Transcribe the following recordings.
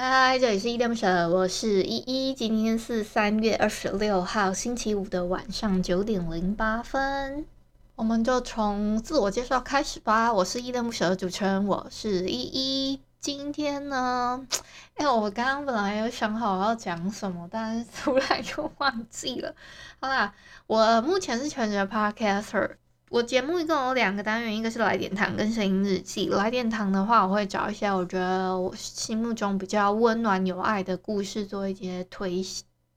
嗨，这里是依恋不舍，我是依依。今天是三月二十六号星期五的晚上九点零八分，我们就从自我介绍开始吧。我是依恋不舍的主持人，我是依依。今天呢，哎，我刚刚本来有想好要讲什么，但是突然又忘记了。好啦，我目前是全职 Podcaster。我节目一共有两个单元，一个是来点糖跟声音日记。来点糖的话，我会找一些我觉得我心目中比较温暖有爱的故事，做一些推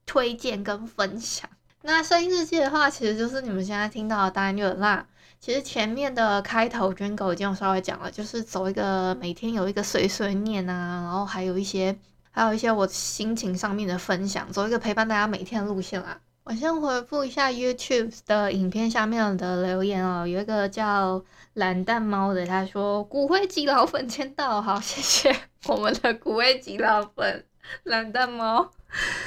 推荐跟分享。那声音日记的话，其实就是你们现在听到的单元啦。其实前面的开头 jingle 已经有稍微讲了，就是走一个每天有一个碎碎念啊，然后还有一些还有一些我心情上面的分享，走一个陪伴大家每天的路线啦。我先回复一下 YouTube 的影片下面的留言哦，有一个叫懒蛋猫的，他说骨灰级老粉签到，好，谢谢我们的骨灰级老粉懒蛋猫。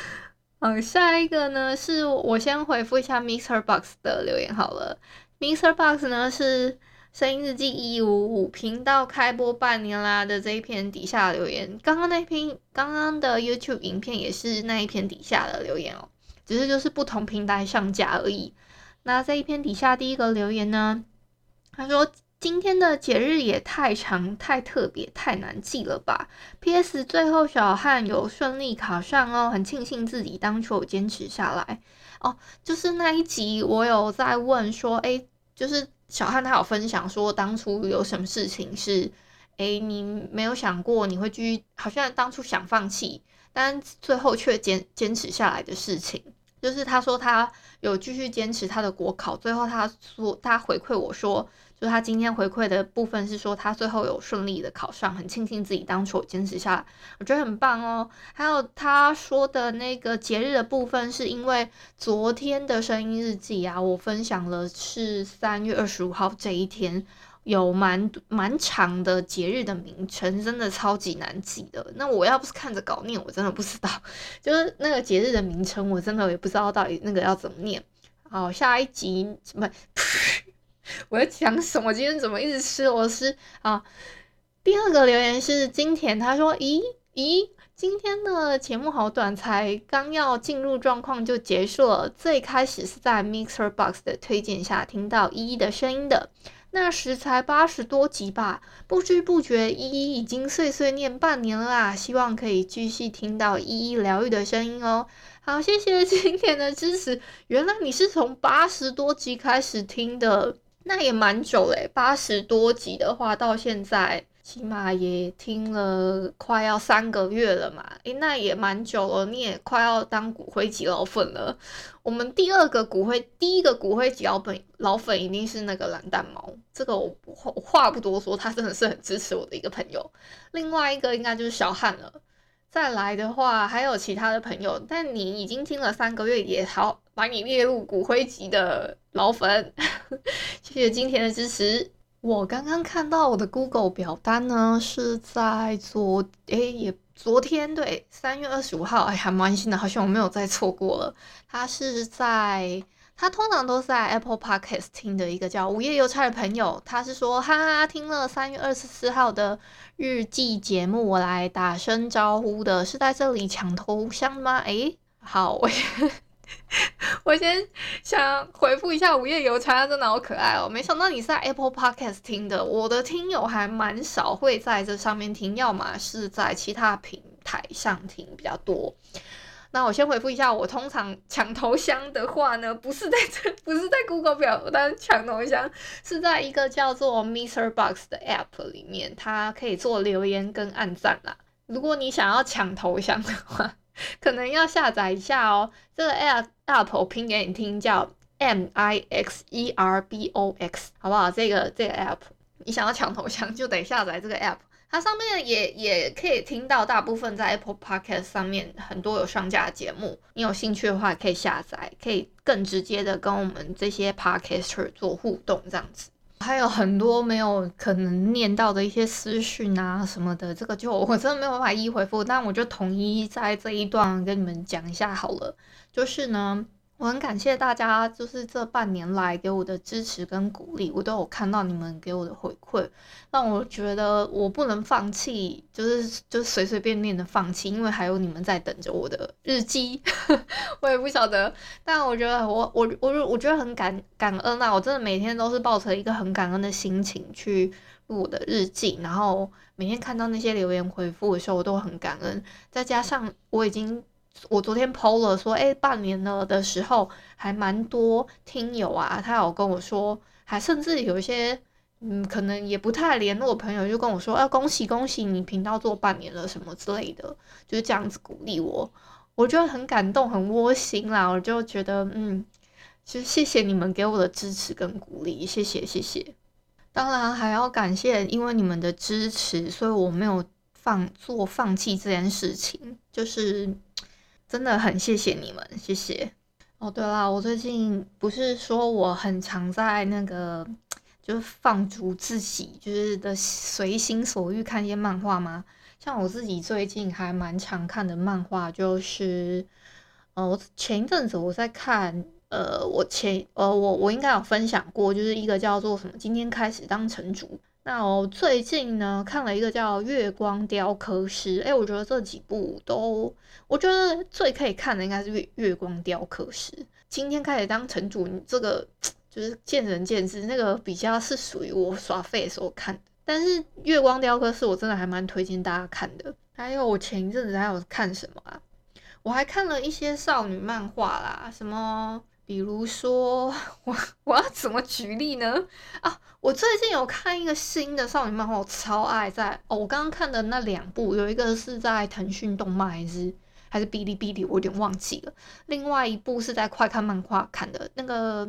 嗯，下一个呢是我先回复一下 Mr. Box 的留言好了，Mr. Box 呢是声音日记一五五频道开播半年啦的这一篇底下留言，刚刚那篇刚刚的 YouTube 影片也是那一篇底下的留言哦。只是就是不同平台上架而已。那在一篇底下第一个留言呢，他说今天的节日也太长、太特别、太难记了吧？P.S. 最后小汉有顺利考上哦，很庆幸自己当初有坚持下来哦。就是那一集我有在问说，诶，就是小汉他有分享说当初有什么事情是，诶，你没有想过你会继续，好像当初想放弃。但最后却坚坚持下来的事情，就是他说他有继续坚持他的国考，最后他说他回馈我说，就他今天回馈的部分是说他最后有顺利的考上，很庆幸自己当初坚持下来，我觉得很棒哦。还有他说的那个节日的部分，是因为昨天的声音日记啊，我分享了是三月二十五号这一天。有蛮蛮长的节日的名称，真的超级难记的。那我要不是看着稿念，我真的不知道。就是那个节日的名称，我真的也不知道到底那个要怎么念。好，下一集什么？我要讲什么？今天怎么一直吃螺丝啊？第二个留言是金田，他说：“咦咦，今天的节目好短，才刚要进入状况就结束了。最开始是在 Mixer Box 的推荐下听到依依的声音的。”那时才八十多集吧，不知不觉依依已经碎碎念半年了啦，希望可以继续听到依依疗愈的声音哦。好，谢谢今天的支持。原来你是从八十多集开始听的，那也蛮久嘞。八十多集的话，到现在。起码也听了快要三个月了嘛，诶，那也蛮久了，你也快要当骨灰级老粉了。我们第二个骨灰，第一个骨灰级老粉老粉一定是那个蓝蛋猫，这个我我话不多说，他真的是很支持我的一个朋友。另外一个应该就是小汉了，再来的话还有其他的朋友，但你已经听了三个月，也好把你列入骨灰级的老粉，谢谢今天的支持。我刚刚看到我的 Google 表单呢，是在昨诶也昨天对三月二十五号，哎还蛮新的，好像我没有再错过了。他是在他通常都是在 Apple Podcast 听的一个叫午夜邮差的朋友，他是说哈哈听了三月二十四号的日记节目，我来打声招呼的，是在这里抢头像吗？诶，好。我先想回复一下午夜邮差，真的好可爱哦！没想到你是在 Apple Podcast 听的，我的听友还蛮少会在这上面听，要么是在其他平台上听比较多。那我先回复一下，我通常抢头像的话呢，不是在这，不是在 Google 表单抢头像，是在一个叫做 Mr. Box 的 App 里面，它可以做留言跟按赞啦。如果你想要抢头像的话，可能要下载一下哦，这个 app app 我拼给你听，叫 M I X E R B O X，好不好？这个这个 app，你想要抢头香就得下载这个 app，它上面也也可以听到大部分在 Apple Podcast 上面很多有上架的节目。你有兴趣的话，可以下载，可以更直接的跟我们这些 Podcaster 做互动，这样子。还有很多没有可能念到的一些私讯啊什么的，这个就我真的没有办法一一回复，但我就统一在这一段跟你们讲一下好了。就是呢。我很感谢大家，就是这半年来给我的支持跟鼓励，我都有看到你们给我的回馈，让我觉得我不能放弃，就是就随随便便的放弃，因为还有你们在等着我的日记，我也不晓得，但我觉得我我我我觉得很感感恩啊，我真的每天都是抱着一个很感恩的心情去录我的日记，然后每天看到那些留言回复的时候，我都很感恩，再加上我已经。我昨天 PO 了说，哎，半年了的时候，还蛮多听友啊，他有跟我说，还甚至有一些，嗯，可能也不太联络的朋友就跟我说，啊，恭喜恭喜，你频道做半年了什么之类的，就是这样子鼓励我，我觉得很感动，很窝心啦，我就觉得，嗯，其实谢谢你们给我的支持跟鼓励，谢谢谢谢。当然还要感谢，因为你们的支持，所以我没有放做放弃这件事情，就是。真的很谢谢你们，谢谢。哦，对了，我最近不是说我很常在那个，就是放逐自己，就是的随心所欲看一些漫画吗？像我自己最近还蛮常看的漫画，就是，呃，我前一阵子我在看，呃，我前，呃，我我应该有分享过，就是一个叫做什么，今天开始当城主。那我最近呢，看了一个叫《月光雕刻师》，哎，我觉得这几部都，我觉得最可以看的应该是《月月光雕刻师》。今天开始当城主，你这个就是见仁见智，那个比较是属于我耍废的时候看的。但是《月光雕刻师》我真的还蛮推荐大家看的。还有我前一阵子还有看什么啊？我还看了一些少女漫画啦，什么。比如说，我 我要怎么举例呢？啊，我最近有看一个新的少女漫画，我超爱在哦。我刚刚看的那两部，有一个是在腾讯动漫还是还是哔哩哔哩，我有点忘记了。另外一部是在快看漫画看的，那个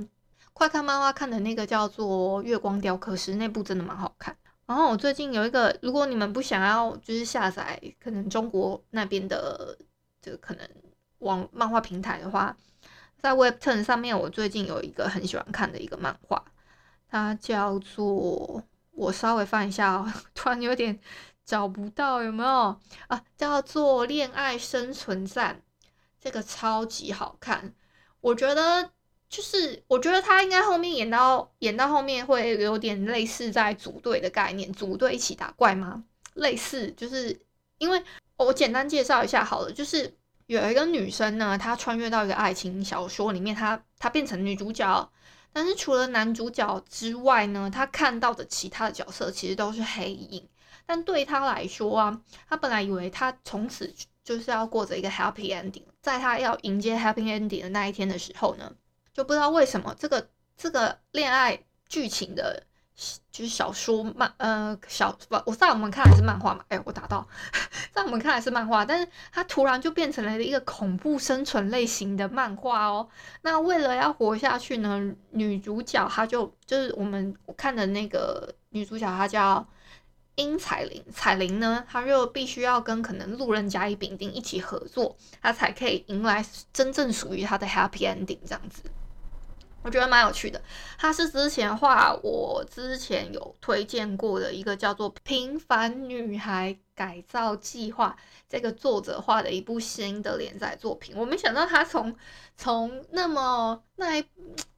快看漫画看的那个叫做《月光雕刻师》，那部真的蛮好看。然后我最近有一个，如果你们不想要就是下载可能中国那边的这个可能网漫画平台的话。在 Webtoon 上面，我最近有一个很喜欢看的一个漫画，它叫做……我稍微翻一下哦，突然有点找不到，有没有啊？叫做《恋爱生存战》，这个超级好看。我觉得就是，我觉得它应该后面演到演到后面会有点类似在组队的概念，组队一起打怪吗？类似，就是因为我简单介绍一下好了，就是。有一个女生呢，她穿越到一个爱情小说里面，她她变成女主角，但是除了男主角之外呢，她看到的其他的角色其实都是黑影。但对她来说啊，她本来以为她从此就是要过着一个 happy ending，在她要迎接 happy ending 的那一天的时候呢，就不知道为什么这个这个恋爱剧情的。就是小说漫，呃，小不，我在我们看来是漫画嘛，哎，我打到，在我们看来是漫画，但是它突然就变成了一个恐怖生存类型的漫画哦。那为了要活下去呢，女主角她就就是我们我看的那个女主角，她叫殷彩玲，彩玲呢，她就必须要跟可能路人甲乙丙丁一起合作，她才可以迎来真正属于她的 happy ending 这样子。我觉得蛮有趣的，它是之前画我之前有推荐过的一个叫做《平凡女孩改造计划》这个作者画的一部新的连载作品。我没想到他从从那么那一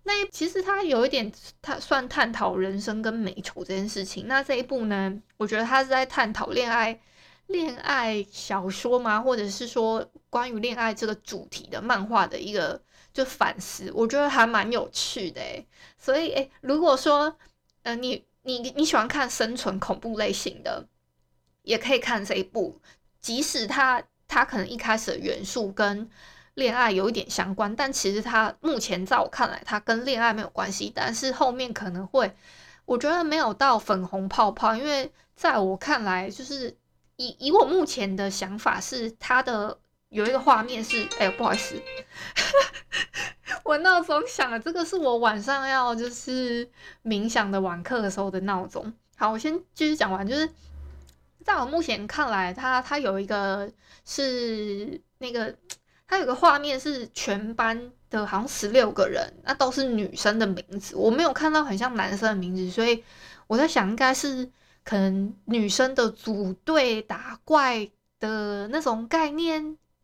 那一其实他有一点他算探讨人生跟美丑这件事情。那这一部呢，我觉得他是在探讨恋爱恋爱小说吗？或者是说关于恋爱这个主题的漫画的一个。就反思，我觉得还蛮有趣的诶。所以诶，如果说，呃，你你你喜欢看生存恐怖类型的，也可以看这一部。即使它它可能一开始的元素跟恋爱有一点相关，但其实它目前在我看来，它跟恋爱没有关系。但是后面可能会，我觉得没有到粉红泡泡，因为在我看来，就是以以我目前的想法是它的。有一个画面是，哎呦，不好意思，我闹钟响了。这个是我晚上要就是冥想的晚课的时候的闹钟。好，我先继续讲完，就是在我目前看来，它它有一个是那个，它有个画面是全班的，好像十六个人，那都是女生的名字，我没有看到很像男生的名字，所以我在想，应该是可能女生的组队打怪的那种概念